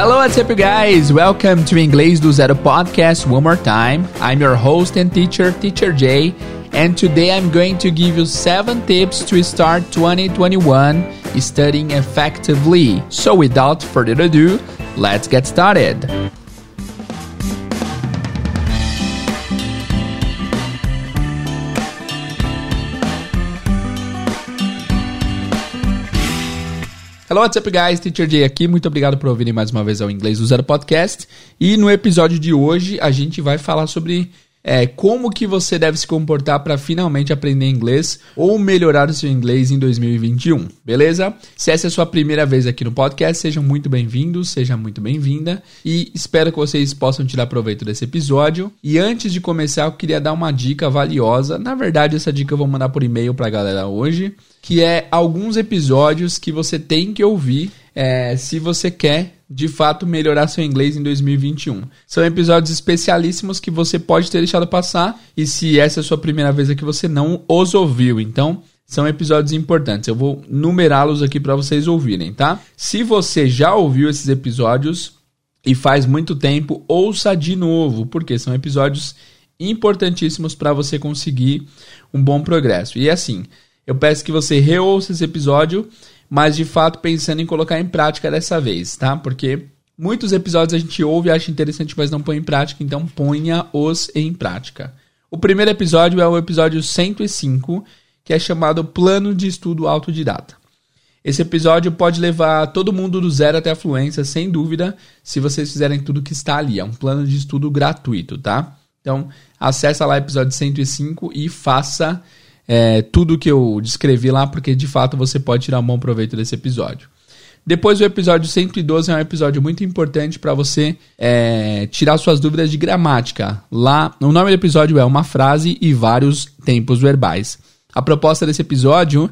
Hello, what's up, you guys? Welcome to Inglês do Zero podcast one more time. I'm your host and teacher, Teacher Jay, and today I'm going to give you seven tips to start 2021 studying effectively. So, without further ado, let's get started. Hello, what's up, guys? Teacher Jay aqui. Muito obrigado por ouvirem mais uma vez ao Inglês do Zero Podcast. E no episódio de hoje a gente vai falar sobre é, como que você deve se comportar para finalmente aprender inglês ou melhorar o seu inglês em 2021, beleza? Se essa é a sua primeira vez aqui no podcast, sejam muito bem-vindos, seja muito bem-vinda e espero que vocês possam tirar proveito desse episódio. E antes de começar, eu queria dar uma dica valiosa. Na verdade, essa dica eu vou mandar por e-mail para a galera hoje, que é alguns episódios que você tem que ouvir é, se você quer de fato melhorar seu inglês em 2021. São episódios especialíssimos que você pode ter deixado passar e se essa é a sua primeira vez aqui você não os ouviu. Então, são episódios importantes. Eu vou numerá-los aqui para vocês ouvirem, tá? Se você já ouviu esses episódios e faz muito tempo, ouça de novo, porque são episódios importantíssimos para você conseguir um bom progresso. E assim, eu peço que você reouça esse episódio mas de fato pensando em colocar em prática dessa vez, tá? Porque muitos episódios a gente ouve e acha interessante, mas não põe em prática, então ponha-os em prática. O primeiro episódio é o episódio 105, que é chamado Plano de Estudo Autodidata. Esse episódio pode levar todo mundo do zero até a fluência, sem dúvida, se vocês fizerem tudo que está ali. É um plano de estudo gratuito, tá? Então, acessa lá o episódio 105 e faça é, tudo que eu descrevi lá, porque de fato você pode tirar um bom proveito desse episódio. Depois o episódio 112 é um episódio muito importante para você é, tirar suas dúvidas de gramática. Lá, o nome do episódio é uma frase e vários tempos verbais. A proposta desse episódio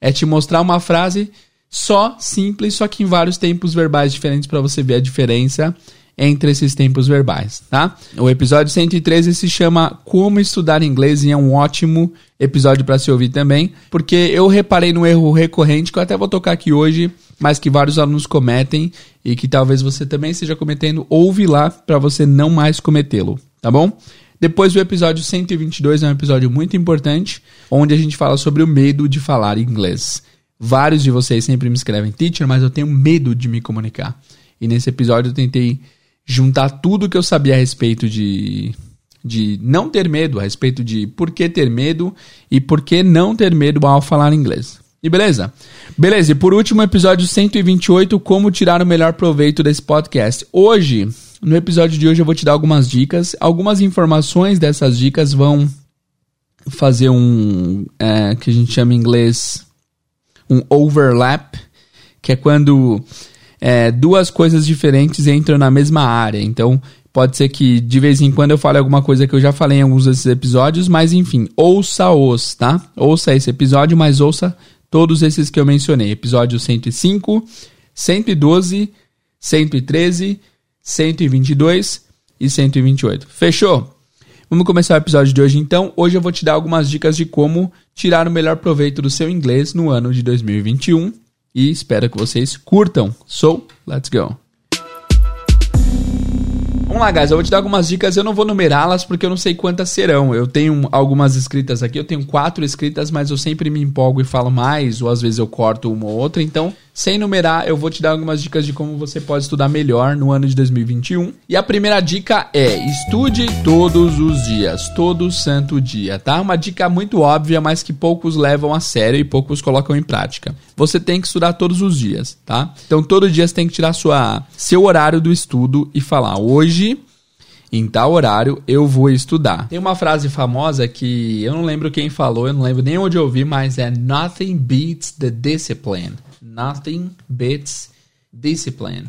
é te mostrar uma frase só, simples, só que em vários tempos verbais diferentes para você ver a diferença entre esses tempos verbais, tá? O episódio 113 se chama Como Estudar Inglês e é um ótimo episódio para se ouvir também, porque eu reparei no erro recorrente que eu até vou tocar aqui hoje, mas que vários alunos cometem e que talvez você também esteja cometendo, ouve lá para você não mais cometê-lo, tá bom? Depois o episódio 122 é um episódio muito importante, onde a gente fala sobre o medo de falar inglês. Vários de vocês sempre me escrevem, teacher, mas eu tenho medo de me comunicar. E nesse episódio eu tentei juntar tudo que eu sabia a respeito de, de não ter medo, a respeito de por que ter medo e por que não ter medo ao falar inglês. E beleza? Beleza, e por último, episódio 128, como tirar o melhor proveito desse podcast. Hoje, no episódio de hoje, eu vou te dar algumas dicas. Algumas informações dessas dicas vão fazer um, é, que a gente chama em inglês, um overlap, que é quando é, duas coisas diferentes entram na mesma área. Então, pode ser que de vez em quando eu fale alguma coisa que eu já falei em alguns desses episódios, mas enfim, ouça-os, tá? Ouça esse episódio, mas ouça todos esses que eu mencionei. Episódio 105, 112, 113, 122 e 128. Fechou? Vamos começar o episódio de hoje então. Hoje eu vou te dar algumas dicas de como tirar o melhor proveito do seu inglês no ano de 2021 e espero que vocês curtam. So, let's go! Vamos lá, guys. Eu vou te dar algumas dicas. Eu não vou numerá-las porque eu não sei quantas serão. Eu tenho algumas escritas aqui. Eu tenho quatro escritas, mas eu sempre me empolgo e falo mais, ou às vezes eu corto uma ou outra. Então, sem numerar, eu vou te dar algumas dicas de como você pode estudar melhor no ano de 2021. E a primeira dica é: estude todos os dias, todo santo dia, tá? Uma dica muito óbvia, mas que poucos levam a sério e poucos colocam em prática. Você tem que estudar todos os dias, tá? Então, todo dia você tem que tirar sua, seu horário do estudo e falar: hoje em tal horário eu vou estudar. Tem uma frase famosa que eu não lembro quem falou, eu não lembro nem onde eu ouvi, mas é Nothing beats the discipline. Nothing beats discipline.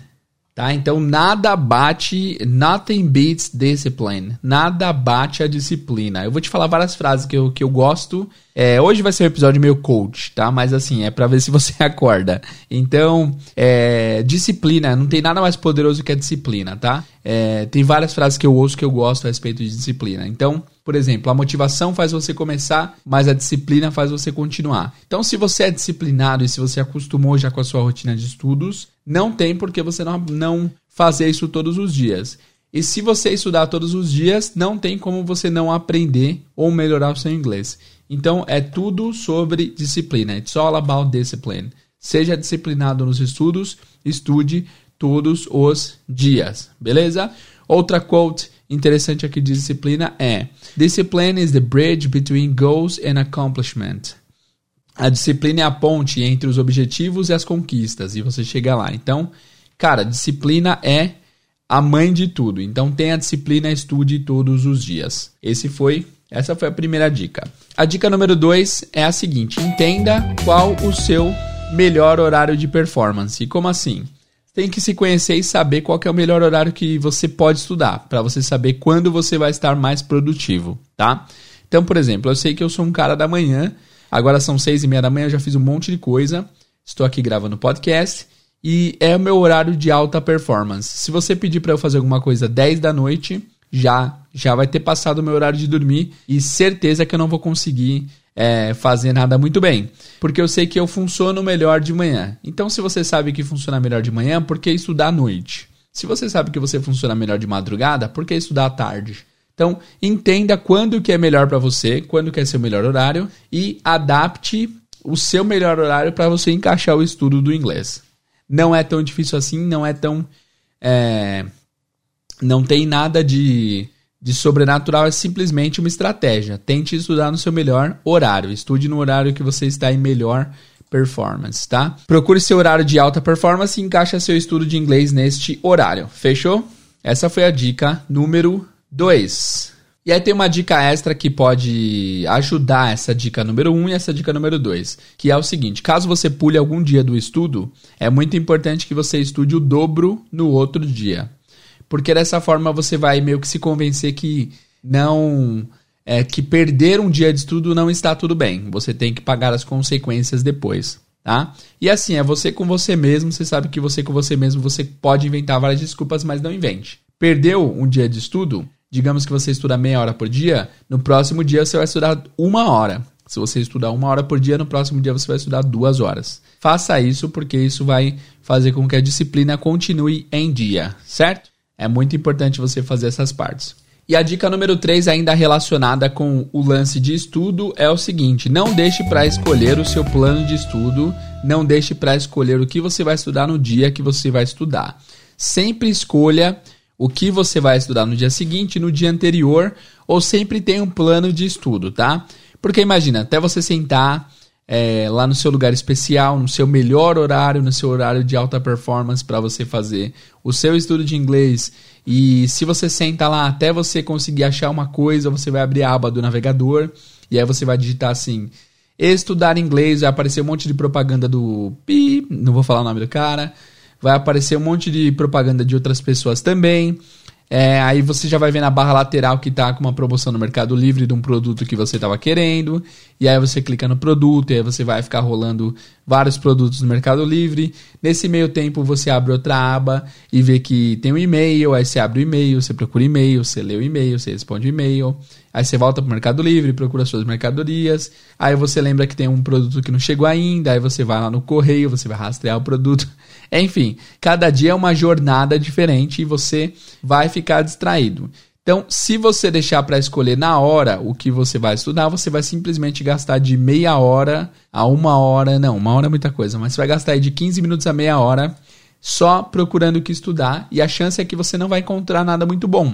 Tá? Então nada bate, nothing beats discipline. Nada bate a disciplina. Eu vou te falar várias frases que eu, que eu gosto. É, hoje vai ser um episódio meio coach, tá? Mas assim, é para ver se você acorda. Então, é, disciplina, não tem nada mais poderoso que a disciplina, tá? é, tem várias frases que eu ouço que eu gosto a respeito de disciplina. Então, por exemplo, a motivação faz você começar, mas a disciplina faz você continuar. Então, se você é disciplinado e se você acostumou já com a sua rotina de estudos, não tem por que você não, não fazer isso todos os dias. E se você estudar todos os dias, não tem como você não aprender ou melhorar o seu inglês. Então, é tudo sobre disciplina. It's all about discipline. Seja disciplinado nos estudos, estude todos os dias, beleza? Outra quote interessante aqui de disciplina é: Discipline is the bridge between goals and accomplishment. A disciplina é a ponte entre os objetivos e as conquistas, e você chega lá. Então, cara, disciplina é a mãe de tudo. Então, tenha disciplina, estude todos os dias. Esse foi, essa foi a primeira dica. A dica número dois é a seguinte: entenda qual o seu melhor horário de performance. Como assim? Tem que se conhecer e saber qual é o melhor horário que você pode estudar, para você saber quando você vai estar mais produtivo, tá? Então, por exemplo, eu sei que eu sou um cara da manhã, agora são seis e meia da manhã, eu já fiz um monte de coisa, estou aqui gravando podcast e é o meu horário de alta performance. Se você pedir para eu fazer alguma coisa 10 da noite, já já vai ter passado o meu horário de dormir e certeza que eu não vou conseguir é, fazer nada muito bem. Porque eu sei que eu funciono melhor de manhã. Então, se você sabe que funciona melhor de manhã, por que estudar à noite? Se você sabe que você funciona melhor de madrugada, por que estudar à tarde? Então, entenda quando que é melhor para você, quando que é seu melhor horário e adapte o seu melhor horário para você encaixar o estudo do inglês. Não é tão difícil assim, não é tão. É, não tem nada de de sobrenatural é simplesmente uma estratégia. Tente estudar no seu melhor horário. Estude no horário que você está em melhor performance, tá? Procure seu horário de alta performance e encaixe seu estudo de inglês neste horário. Fechou? Essa foi a dica número 2. E aí tem uma dica extra que pode ajudar essa dica número 1 um e essa dica número 2, que é o seguinte: caso você pule algum dia do estudo, é muito importante que você estude o dobro no outro dia porque dessa forma você vai meio que se convencer que não é que perder um dia de estudo não está tudo bem. Você tem que pagar as consequências depois, tá? E assim, é você com você mesmo, você sabe que você com você mesmo, você pode inventar várias desculpas, mas não invente. Perdeu um dia de estudo, digamos que você estuda meia hora por dia, no próximo dia você vai estudar uma hora. Se você estudar uma hora por dia, no próximo dia você vai estudar duas horas. Faça isso porque isso vai fazer com que a disciplina continue em dia, certo? É muito importante você fazer essas partes. E a dica número 3, ainda relacionada com o lance de estudo, é o seguinte: não deixe para escolher o seu plano de estudo, não deixe para escolher o que você vai estudar no dia que você vai estudar. Sempre escolha o que você vai estudar no dia seguinte, no dia anterior, ou sempre tenha um plano de estudo, tá? Porque imagina, até você sentar é, lá no seu lugar especial, no seu melhor horário, no seu horário de alta performance para você fazer o seu estudo de inglês. E se você senta lá até você conseguir achar uma coisa, você vai abrir a aba do navegador e aí você vai digitar assim: estudar inglês, vai aparecer um monte de propaganda do pi, não vou falar o nome do cara, vai aparecer um monte de propaganda de outras pessoas também. É, aí você já vai ver na barra lateral que está com uma promoção no Mercado Livre de um produto que você estava querendo. E aí você clica no produto, e aí você vai ficar rolando vários produtos no Mercado Livre. Nesse meio tempo você abre outra aba e vê que tem um e-mail, aí você abre o e-mail, você procura e-mail, você lê o e-mail, você responde o e-mail. Aí você volta para o Mercado Livre, procura suas mercadorias. Aí você lembra que tem um produto que não chegou ainda, aí você vai lá no correio, você vai rastrear o produto. Enfim, cada dia é uma jornada diferente e você vai ficar distraído. Então, se você deixar para escolher na hora o que você vai estudar, você vai simplesmente gastar de meia hora a uma hora. Não, uma hora é muita coisa, mas você vai gastar de 15 minutos a meia hora só procurando o que estudar e a chance é que você não vai encontrar nada muito bom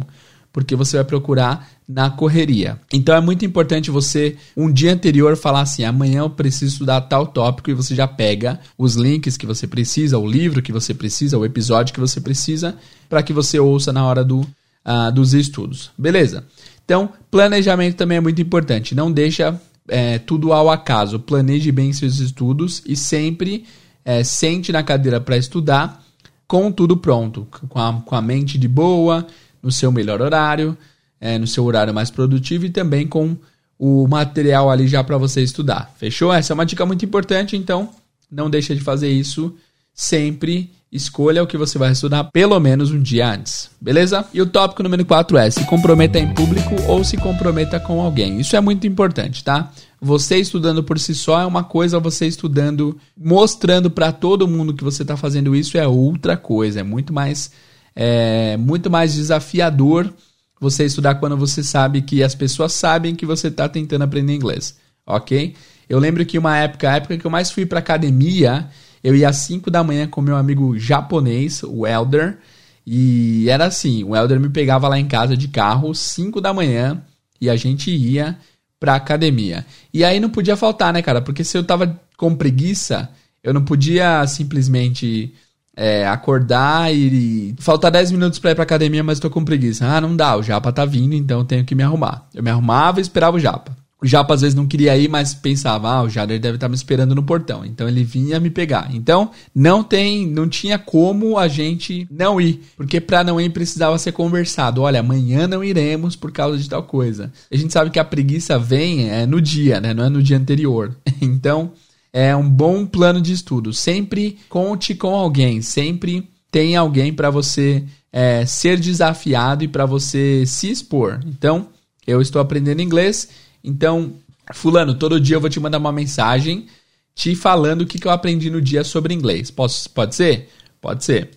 porque você vai procurar na correria. Então é muito importante você, um dia anterior, falar assim: amanhã eu preciso estudar tal tópico e você já pega os links que você precisa, o livro que você precisa, o episódio que você precisa, para que você ouça na hora do, uh, dos estudos. Beleza? Então, planejamento também é muito importante. Não deixa é, tudo ao acaso. Planeje bem seus estudos e sempre é, sente na cadeira para estudar com tudo pronto, com a, com a mente de boa no seu melhor horário, é, no seu horário mais produtivo e também com o material ali já para você estudar. Fechou? Essa é uma dica muito importante, então não deixa de fazer isso sempre escolha o que você vai estudar pelo menos um dia antes, beleza? E o tópico número 4 é se comprometa em público ou se comprometa com alguém. Isso é muito importante, tá? Você estudando por si só é uma coisa, você estudando, mostrando para todo mundo que você está fazendo isso é outra coisa, é muito mais é muito mais desafiador você estudar quando você sabe que as pessoas sabem que você está tentando aprender inglês, ok? Eu lembro que uma época, a época que eu mais fui para academia, eu ia às 5 da manhã com meu amigo japonês, o Elder, e era assim, o Elder me pegava lá em casa de carro 5 da manhã e a gente ia pra academia. E aí não podia faltar, né, cara? Porque se eu tava com preguiça, eu não podia simplesmente é, acordar e, faltar 10 minutos para ir pra academia, mas tô com preguiça. Ah, não dá, o Japa tá vindo, então eu tenho que me arrumar. Eu me arrumava e esperava o Japa. O Japa às vezes não queria ir, mas pensava, ah, o Jader deve estar tá me esperando no portão. Então ele vinha me pegar. Então não tem, não tinha como a gente não ir, porque para não ir precisava ser conversado. Olha, amanhã não iremos por causa de tal coisa. A gente sabe que a preguiça vem é, no dia, né? Não é no dia anterior. Então é um bom plano de estudo. Sempre conte com alguém, sempre tem alguém para você é, ser desafiado e para você se expor. Então, eu estou aprendendo inglês, então, fulano, todo dia eu vou te mandar uma mensagem te falando o que, que eu aprendi no dia sobre inglês. Posso, pode ser? Pode ser.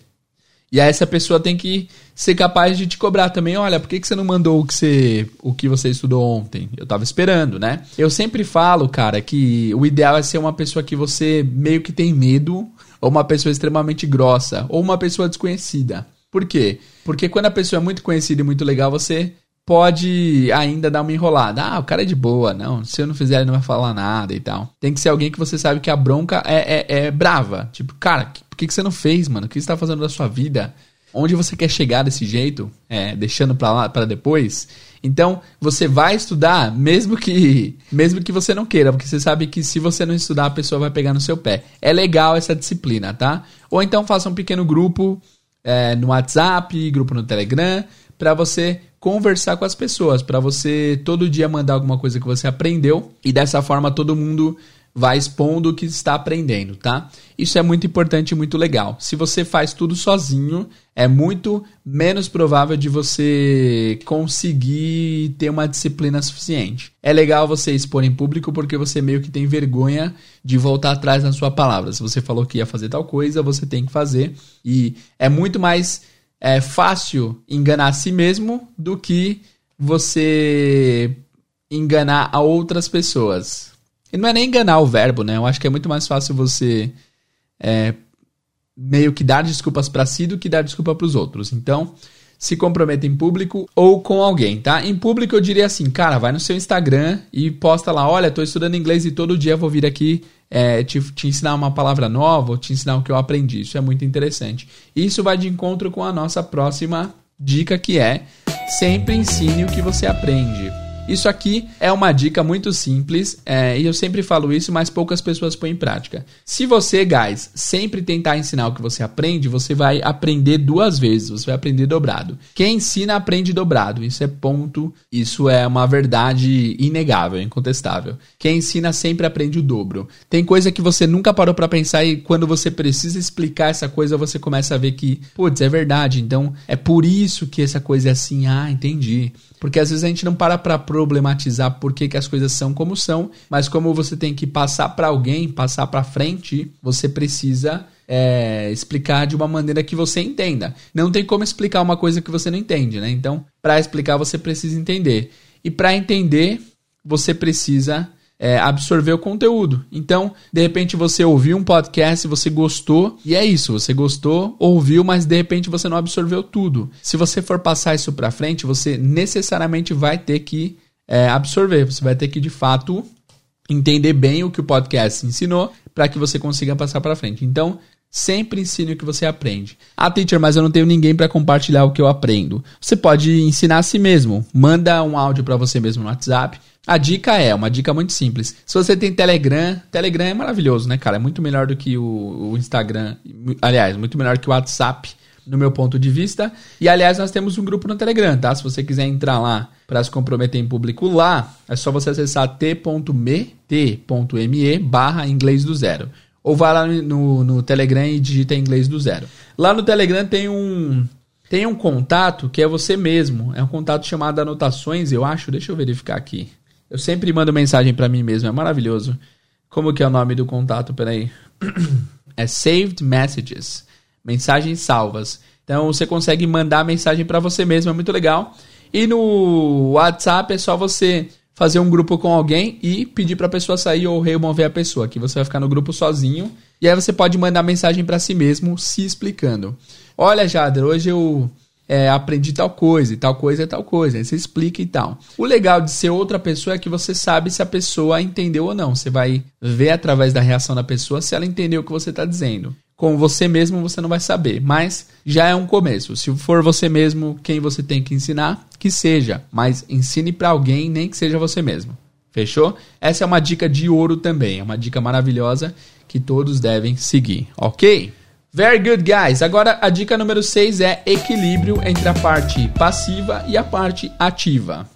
E aí essa pessoa tem que ser capaz de te cobrar também. Olha, por que, que você não mandou o que você, o que você estudou ontem? Eu tava esperando, né? Eu sempre falo, cara, que o ideal é ser uma pessoa que você meio que tem medo, ou uma pessoa extremamente grossa, ou uma pessoa desconhecida. Por quê? Porque quando a pessoa é muito conhecida e muito legal, você pode ainda dar uma enrolada. Ah, o cara é de boa, não. Se eu não fizer, ele não vai falar nada e tal. Tem que ser alguém que você sabe que a bronca é, é, é brava. Tipo, cara, por que, que você não fez, mano? O que você tá fazendo da sua vida? Onde você quer chegar desse jeito? É, deixando pra lá para depois? Então, você vai estudar mesmo que mesmo que você não queira, porque você sabe que se você não estudar, a pessoa vai pegar no seu pé. É legal essa disciplina, tá? Ou então faça um pequeno grupo é, no WhatsApp, grupo no Telegram, para você conversar com as pessoas, para você todo dia mandar alguma coisa que você aprendeu e dessa forma todo mundo vai expondo o que está aprendendo, tá? Isso é muito importante e muito legal. Se você faz tudo sozinho, é muito menos provável de você conseguir ter uma disciplina suficiente. É legal você expor em público porque você meio que tem vergonha de voltar atrás na sua palavra. Se você falou que ia fazer tal coisa, você tem que fazer. E é muito mais é fácil enganar a si mesmo do que você enganar a outras pessoas. E não é nem enganar o verbo, né? Eu acho que é muito mais fácil você é, meio que dar desculpas para si do que dar desculpa para os outros. Então, se comprometa em público ou com alguém, tá? Em público eu diria assim, cara, vai no seu Instagram e posta lá, olha, tô estudando inglês e todo dia vou vir aqui é, te, te, ensinar uma palavra nova, ou te ensinar o que eu aprendi. Isso é muito interessante. Isso vai de encontro com a nossa próxima dica que é sempre ensine o que você aprende. Isso aqui é uma dica muito simples é, e eu sempre falo isso, mas poucas pessoas põem em prática. Se você, guys, sempre tentar ensinar o que você aprende, você vai aprender duas vezes, você vai aprender dobrado. Quem ensina aprende dobrado, isso é ponto, isso é uma verdade inegável, incontestável. Quem ensina sempre aprende o dobro. Tem coisa que você nunca parou para pensar e quando você precisa explicar essa coisa, você começa a ver que, putz, é verdade, então é por isso que essa coisa é assim, ah, entendi. Porque às vezes a gente não para para problematizar por que, que as coisas são como são, mas como você tem que passar para alguém, passar para frente, você precisa é, explicar de uma maneira que você entenda. Não tem como explicar uma coisa que você não entende, né? Então, para explicar, você precisa entender. E para entender, você precisa é, absorver o conteúdo. Então, de repente você ouviu um podcast, você gostou, e é isso, você gostou, ouviu, mas de repente você não absorveu tudo. Se você for passar isso para frente, você necessariamente vai ter que é, absorver, você vai ter que de fato entender bem o que o podcast ensinou para que você consiga passar para frente. Então, Sempre ensine o que você aprende. Ah, teacher, mas eu não tenho ninguém para compartilhar o que eu aprendo. Você pode ensinar a si mesmo. Manda um áudio para você mesmo no WhatsApp a dica é, uma dica muito simples. Se você tem Telegram, Telegram é maravilhoso, né, cara? É muito melhor do que o, o Instagram. Aliás, muito melhor que o WhatsApp, no meu ponto de vista. E aliás, nós temos um grupo no Telegram, tá? Se você quiser entrar lá para se comprometer em público lá, é só você acessar t.me, t.me barra inglês do zero. ou vai lá no, no Telegram e digita inglês do zero. Lá no Telegram tem um tem um contato que é você mesmo. É um contato chamado anotações, eu acho. Deixa eu verificar aqui. Eu sempre mando mensagem para mim mesmo, é maravilhoso. Como que é o nome do contato? Peraí. É Saved Messages. Mensagens salvas. Então você consegue mandar mensagem para você mesmo, é muito legal. E no WhatsApp é só você fazer um grupo com alguém e pedir para a pessoa sair ou remover a pessoa, que você vai ficar no grupo sozinho. E aí você pode mandar mensagem para si mesmo se explicando. Olha, Jader, hoje eu é, aprendi tal coisa, e tal coisa é tal coisa. Aí você explica e tal. O legal de ser outra pessoa é que você sabe se a pessoa entendeu ou não. Você vai ver através da reação da pessoa se ela entendeu o que você está dizendo. Com você mesmo você não vai saber, mas já é um começo. Se for você mesmo quem você tem que ensinar, que seja, mas ensine para alguém, nem que seja você mesmo. Fechou? Essa é uma dica de ouro também, é uma dica maravilhosa que todos devem seguir, ok? Very good, guys. Agora a dica número 6 é equilíbrio entre a parte passiva e a parte ativa.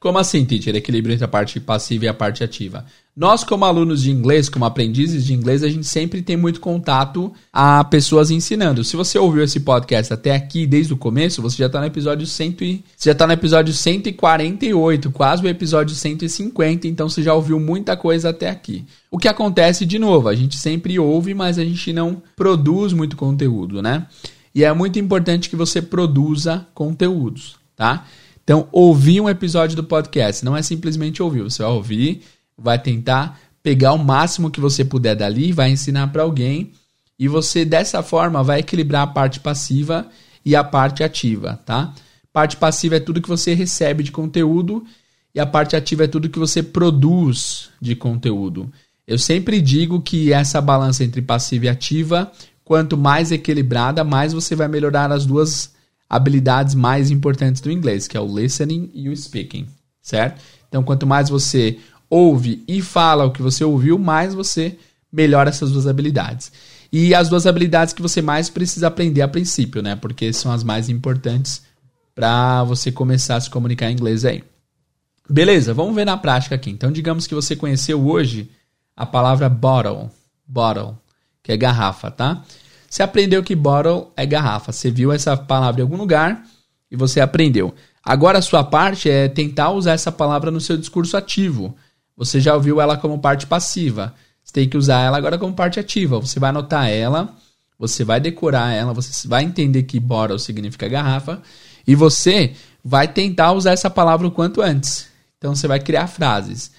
Como assim, teacher? Equilíbrio entre a parte passiva e a parte ativa. Nós, como alunos de inglês, como aprendizes de inglês, a gente sempre tem muito contato a pessoas ensinando. Se você ouviu esse podcast até aqui, desde o começo, você já está no episódio 100 e... já tá no episódio 148, quase o episódio 150, então você já ouviu muita coisa até aqui. O que acontece, de novo, a gente sempre ouve, mas a gente não produz muito conteúdo, né? E é muito importante que você produza conteúdos, tá? Então, ouvir um episódio do podcast não é simplesmente ouvir, você vai ouvir, vai tentar pegar o máximo que você puder dali, vai ensinar para alguém e você dessa forma vai equilibrar a parte passiva e a parte ativa, tá? Parte passiva é tudo que você recebe de conteúdo e a parte ativa é tudo que você produz de conteúdo. Eu sempre digo que essa balança entre passiva e ativa, quanto mais equilibrada, mais você vai melhorar as duas habilidades mais importantes do inglês, que é o listening e o speaking, certo? Então, quanto mais você ouve e fala o que você ouviu, mais você melhora essas duas habilidades. E as duas habilidades que você mais precisa aprender a princípio, né? Porque são as mais importantes para você começar a se comunicar em inglês aí. Beleza, vamos ver na prática aqui. Então, digamos que você conheceu hoje a palavra bottle, bottle, que é garrafa, tá? Você aprendeu que bottle é garrafa. Você viu essa palavra em algum lugar e você aprendeu. Agora a sua parte é tentar usar essa palavra no seu discurso ativo. Você já ouviu ela como parte passiva. Você tem que usar ela agora como parte ativa. Você vai anotar ela, você vai decorar ela, você vai entender que bottle significa garrafa e você vai tentar usar essa palavra o quanto antes. Então você vai criar frases.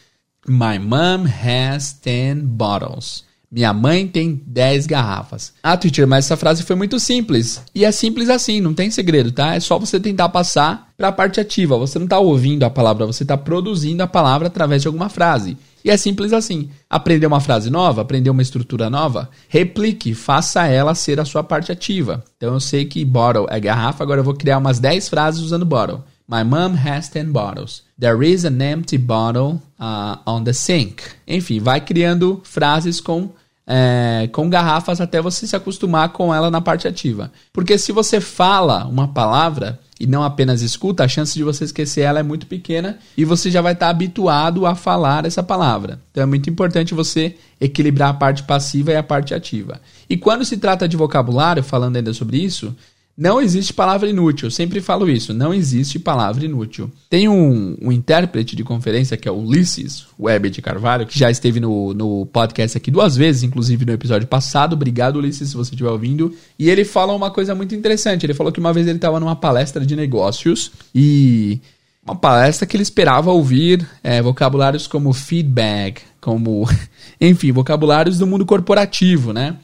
My mom has 10 bottles. Minha mãe tem 10 garrafas. Ah, Twitter, mas essa frase foi muito simples. E é simples assim, não tem segredo, tá? É só você tentar passar para a parte ativa. Você não está ouvindo a palavra, você está produzindo a palavra através de alguma frase. E é simples assim. Aprender uma frase nova, aprender uma estrutura nova, replique, faça ela ser a sua parte ativa. Então eu sei que bottle é garrafa, agora eu vou criar umas 10 frases usando bottle. My mom has 10 bottles. There is an empty bottle uh, on the sink. Enfim, vai criando frases com é, com garrafas até você se acostumar com ela na parte ativa. Porque se você fala uma palavra e não apenas escuta, a chance de você esquecer ela é muito pequena e você já vai estar habituado a falar essa palavra. Então é muito importante você equilibrar a parte passiva e a parte ativa. E quando se trata de vocabulário, falando ainda sobre isso, não existe palavra inútil, eu sempre falo isso, não existe palavra inútil. Tem um, um intérprete de conferência que é o Ulisses Web de Carvalho, que já esteve no, no podcast aqui duas vezes, inclusive no episódio passado. Obrigado, Ulisses, se você estiver ouvindo. E ele fala uma coisa muito interessante. Ele falou que uma vez ele estava numa palestra de negócios e uma palestra que ele esperava ouvir é, vocabulários como feedback, como, enfim, vocabulários do mundo corporativo, né?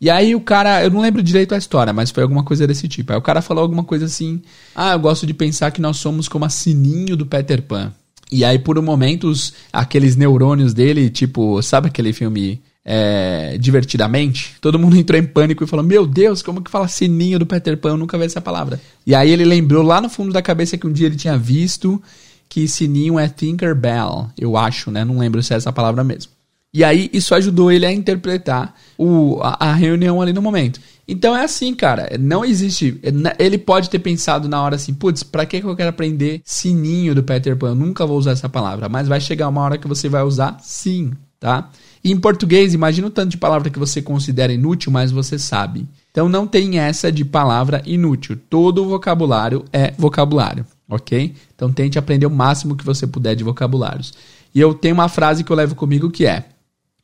E aí o cara, eu não lembro direito a história, mas foi alguma coisa desse tipo. Aí o cara falou alguma coisa assim: "Ah, eu gosto de pensar que nós somos como a sininho do Peter Pan". E aí por um momento os, aqueles neurônios dele, tipo, sabe aquele filme é, divertidamente, todo mundo entrou em pânico e falou: Meu Deus, como que fala sininho do Peter Pan? Eu nunca vi essa palavra. E aí ele lembrou lá no fundo da cabeça que um dia ele tinha visto que sininho é Tinkerbell, eu acho, né? Não lembro se é essa palavra mesmo. E aí isso ajudou ele a interpretar o, a, a, reunião ali no momento. Então é assim, cara. Não existe. Ele pode ter pensado na hora assim, putz, pra que, que eu quero aprender sininho do Peter Pan? Eu nunca vou usar essa palavra. Mas vai chegar uma hora que você vai usar sim. tá? E em português, imagina o tanto de palavra que você considera inútil, mas você sabe. Então não tem essa de palavra inútil. Todo vocabulário é vocabulário, ok? Então tente aprender o máximo que você puder de vocabulários. E eu tenho uma frase que eu levo comigo que é: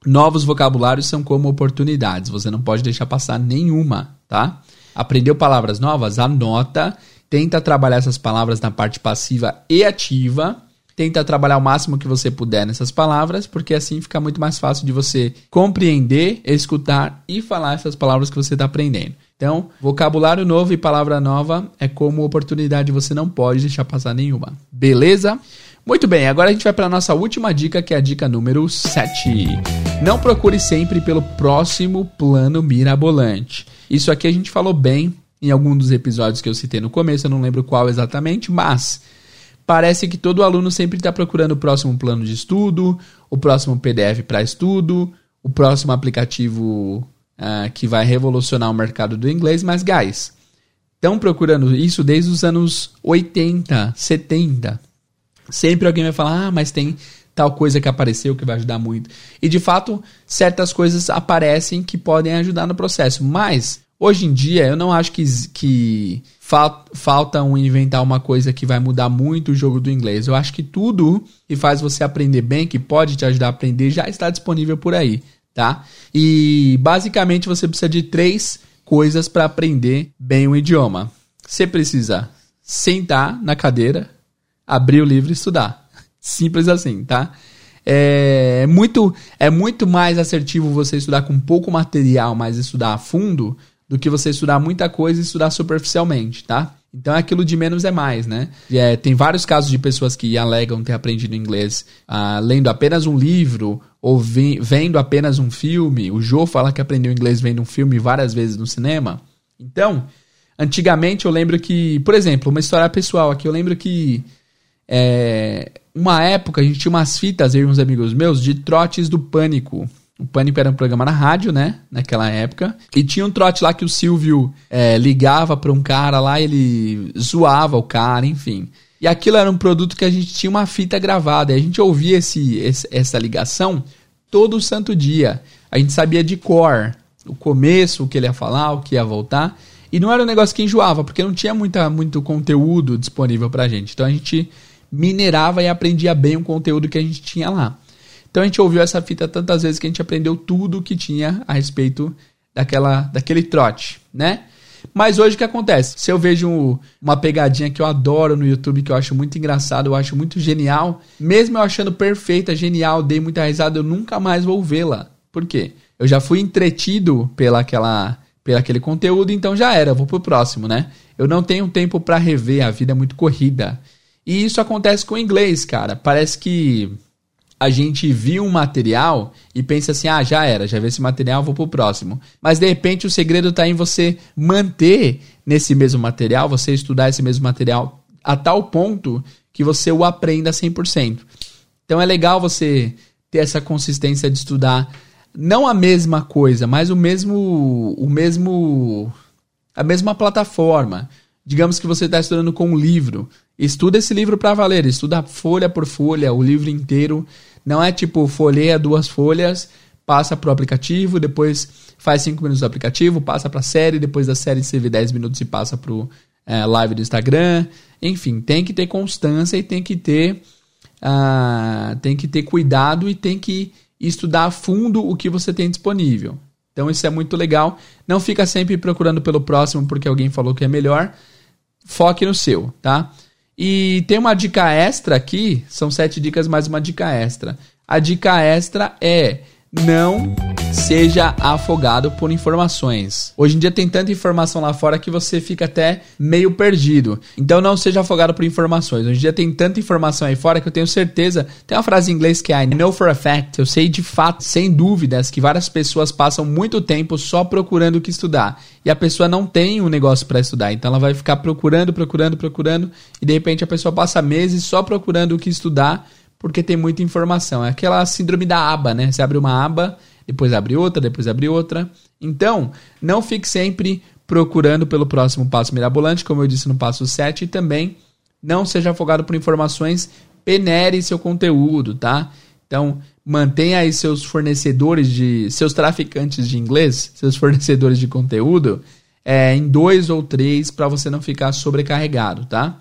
Novos vocabulários são como oportunidades, você não pode deixar passar nenhuma, tá? Aprendeu palavras novas? Anota, tenta trabalhar essas palavras na parte passiva e ativa Tenta trabalhar o máximo que você puder nessas palavras, porque assim fica muito mais fácil de você compreender, escutar e falar essas palavras que você está aprendendo. Então, vocabulário novo e palavra nova é como oportunidade, você não pode deixar passar nenhuma. Beleza? Muito bem, agora a gente vai para a nossa última dica, que é a dica número 7. Não procure sempre pelo próximo plano mirabolante. Isso aqui a gente falou bem em algum dos episódios que eu citei no começo, eu não lembro qual exatamente, mas parece que todo aluno sempre está procurando o próximo plano de estudo, o próximo PDF para estudo, o próximo aplicativo uh, que vai revolucionar o mercado do inglês, mas, guys, estão procurando isso desde os anos 80, 70. Sempre alguém vai falar, ah, mas tem tal coisa que apareceu que vai ajudar muito. E de fato, certas coisas aparecem que podem ajudar no processo, mas hoje em dia eu não acho que, que fal, falta um inventar uma coisa que vai mudar muito o jogo do inglês. Eu acho que tudo que faz você aprender bem, que pode te ajudar a aprender, já está disponível por aí, tá? E basicamente você precisa de três coisas para aprender bem o idioma. Você precisa sentar na cadeira, abrir o livro e estudar. Simples assim, tá? É muito, é muito mais assertivo você estudar com pouco material, mas estudar a fundo, do que você estudar muita coisa e estudar superficialmente, tá? Então aquilo de menos é mais, né? É, tem vários casos de pessoas que alegam ter aprendido inglês ah, lendo apenas um livro ou vi, vendo apenas um filme. O Joe fala que aprendeu inglês vendo um filme várias vezes no cinema. Então, antigamente eu lembro que, por exemplo, uma história pessoal aqui, eu lembro que é, uma época a gente tinha umas fitas, e uns amigos meus, de trotes do pânico. O Pânico era um programa na rádio, né? Naquela época. E tinha um trote lá que o Silvio é, ligava para um cara lá, ele zoava o cara, enfim. E aquilo era um produto que a gente tinha uma fita gravada. E a gente ouvia esse, esse, essa ligação todo santo dia. A gente sabia de cor o começo, o que ele ia falar, o que ia voltar. E não era um negócio que enjoava, porque não tinha muita, muito conteúdo disponível pra gente. Então a gente minerava e aprendia bem o conteúdo que a gente tinha lá. Então a gente ouviu essa fita tantas vezes que a gente aprendeu tudo que tinha a respeito daquela, daquele trote, né? Mas hoje o que acontece? Se eu vejo uma pegadinha que eu adoro no YouTube, que eu acho muito engraçado, eu acho muito genial, mesmo eu achando perfeita, genial, dei muita risada, eu nunca mais vou vê-la. Por quê? Eu já fui entretido pela aquela, pela aquele conteúdo, então já era, vou pro próximo, né? Eu não tenho tempo para rever, a vida é muito corrida. E isso acontece com o inglês, cara. Parece que a gente viu um material e pensa assim: ah, já era, já vi esse material, vou pro próximo. Mas de repente o segredo está em você manter nesse mesmo material, você estudar esse mesmo material a tal ponto que você o aprenda 100%. Então é legal você ter essa consistência de estudar não a mesma coisa, mas o mesmo o mesmo a mesma plataforma. Digamos que você está estudando com um livro. Estuda esse livro para valer, estuda folha por folha, o livro inteiro. Não é tipo folheia duas folhas, passa pro aplicativo, depois faz cinco minutos do aplicativo, passa para a série, depois da série você vê 10 minutos e passa pro é, live do Instagram. Enfim, tem que ter constância e tem que ter uh, tem que ter cuidado e tem que estudar a fundo o que você tem disponível. Então isso é muito legal. Não fica sempre procurando pelo próximo porque alguém falou que é melhor. Foque no seu, tá? E tem uma dica extra aqui, são sete dicas mais uma dica extra. A dica extra é não seja afogado por informações. Hoje em dia tem tanta informação lá fora que você fica até meio perdido. Então não seja afogado por informações. Hoje em dia tem tanta informação aí fora que eu tenho certeza. Tem uma frase em inglês que é I know for a fact. Eu sei de fato, sem dúvidas, que várias pessoas passam muito tempo só procurando o que estudar. E a pessoa não tem um negócio para estudar. Então ela vai ficar procurando, procurando, procurando. E de repente a pessoa passa meses só procurando o que estudar porque tem muita informação. É aquela síndrome da aba, né? Você abre uma aba depois abre outra, depois abre outra. Então, não fique sempre procurando pelo próximo passo mirabolante, como eu disse no passo 7, e também não seja afogado por informações, penere seu conteúdo, tá? Então, mantenha aí seus fornecedores de. seus traficantes de inglês, seus fornecedores de conteúdo, é, em dois ou três para você não ficar sobrecarregado, tá?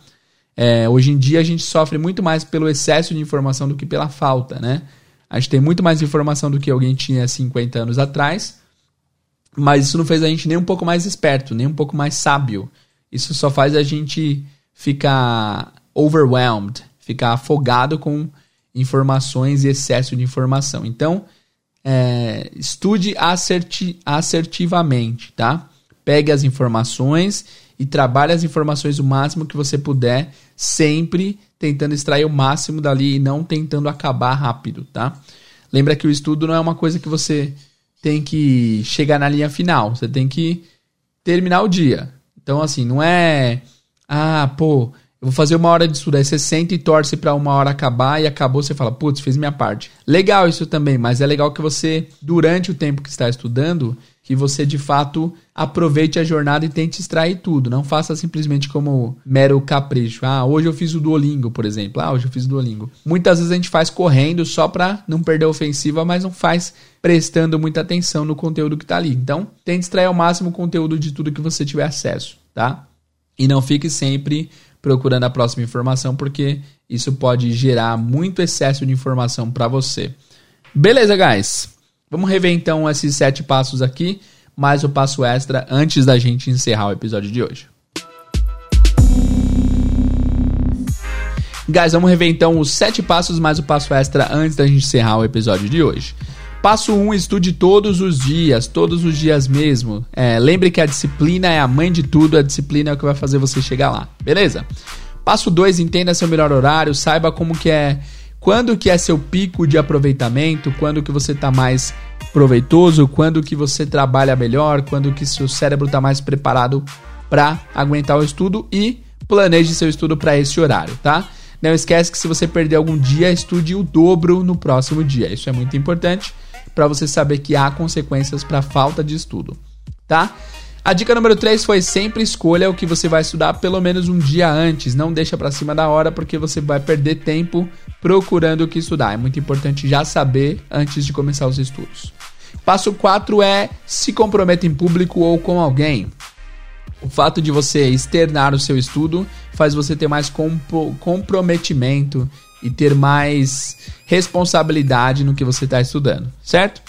É, hoje em dia a gente sofre muito mais pelo excesso de informação do que pela falta, né? A gente tem muito mais informação do que alguém tinha 50 anos atrás, mas isso não fez a gente nem um pouco mais esperto, nem um pouco mais sábio. Isso só faz a gente ficar overwhelmed, ficar afogado com informações e excesso de informação. Então, é, estude asserti assertivamente, tá? Pegue as informações e trabalhe as informações o máximo que você puder, sempre tentando extrair o máximo dali e não tentando acabar rápido, tá? Lembra que o estudo não é uma coisa que você tem que chegar na linha final, você tem que terminar o dia. Então, assim, não é. Ah, pô, eu vou fazer uma hora de estudo. Aí você senta e torce para uma hora acabar e acabou, você fala, putz, fiz minha parte. Legal isso também, mas é legal que você, durante o tempo que está estudando, que você de fato aproveite a jornada e tente extrair tudo. Não faça simplesmente como mero capricho. Ah, hoje eu fiz o Duolingo, por exemplo. Ah, hoje eu fiz o Duolingo. Muitas vezes a gente faz correndo só para não perder a ofensiva, mas não faz prestando muita atenção no conteúdo que está ali. Então, tente extrair ao máximo o conteúdo de tudo que você tiver acesso, tá? E não fique sempre procurando a próxima informação, porque isso pode gerar muito excesso de informação para você. Beleza, guys? Vamos rever então esses sete passos aqui, mais o passo extra antes da gente encerrar o episódio de hoje. Guys, vamos rever então os sete passos mais o passo extra antes da gente encerrar o episódio de hoje. Passo 1, um, estude todos os dias, todos os dias mesmo. É, lembre que a disciplina é a mãe de tudo, a disciplina é o que vai fazer você chegar lá, beleza? Passo 2, entenda seu melhor horário, saiba como que é, quando que é seu pico de aproveitamento, quando que você está mais proveitoso, quando que você trabalha melhor, quando que seu cérebro está mais preparado para aguentar o estudo e planeje seu estudo para esse horário, tá? Não esquece que se você perder algum dia, estude o dobro no próximo dia. Isso é muito importante para você saber que há consequências para falta de estudo, tá? A dica número 3 foi sempre escolha o que você vai estudar pelo menos um dia antes, não deixa para cima da hora porque você vai perder tempo procurando o que estudar. É muito importante já saber antes de começar os estudos. Passo 4 é se comprometa em público ou com alguém. O fato de você externar o seu estudo faz você ter mais comprometimento e ter mais responsabilidade no que você está estudando, certo?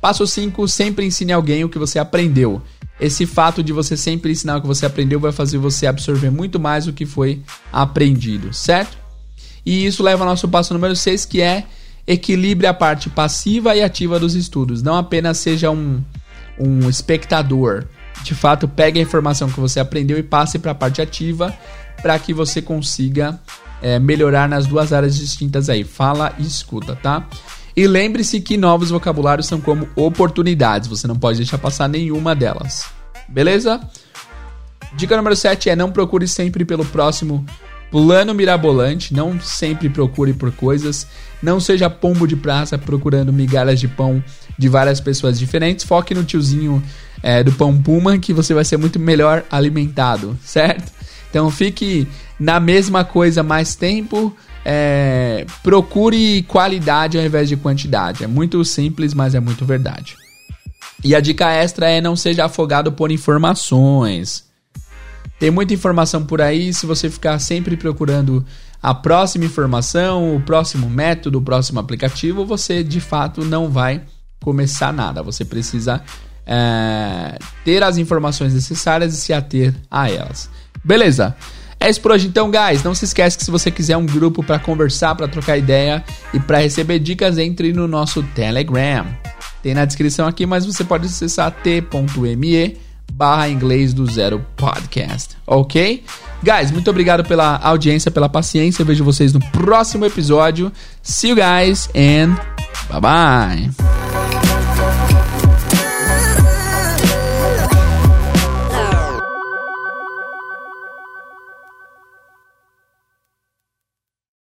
Passo 5, sempre ensine alguém o que você aprendeu. Esse fato de você sempre ensinar o que você aprendeu vai fazer você absorver muito mais o que foi aprendido, certo? E isso leva ao nosso passo número 6, que é equilibre a parte passiva e ativa dos estudos. Não apenas seja um, um espectador. De fato, pegue a informação que você aprendeu e passe para a parte ativa para que você consiga é, melhorar nas duas áreas distintas aí, fala e escuta, tá? E lembre-se que novos vocabulários são como oportunidades, você não pode deixar passar nenhuma delas. Beleza? Dica número 7 é não procure sempre pelo próximo plano mirabolante, não sempre procure por coisas, não seja pombo de praça procurando migalhas de pão de várias pessoas diferentes, foque no tiozinho é, do pão puma que você vai ser muito melhor alimentado, certo? Então fique na mesma coisa mais tempo. É, procure qualidade ao invés de quantidade. É muito simples, mas é muito verdade. E a dica extra é não seja afogado por informações. Tem muita informação por aí, se você ficar sempre procurando a próxima informação, o próximo método, o próximo aplicativo, você de fato não vai começar nada. Você precisa é, ter as informações necessárias e se ater a elas. Beleza. É isso por hoje então, guys. Não se esquece que se você quiser um grupo para conversar, para trocar ideia e para receber dicas, entre no nosso Telegram. Tem na descrição aqui, mas você pode acessar t.me barra inglês do zero podcast, ok? Guys, muito obrigado pela audiência, pela paciência. Eu vejo vocês no próximo episódio. See you guys and bye bye.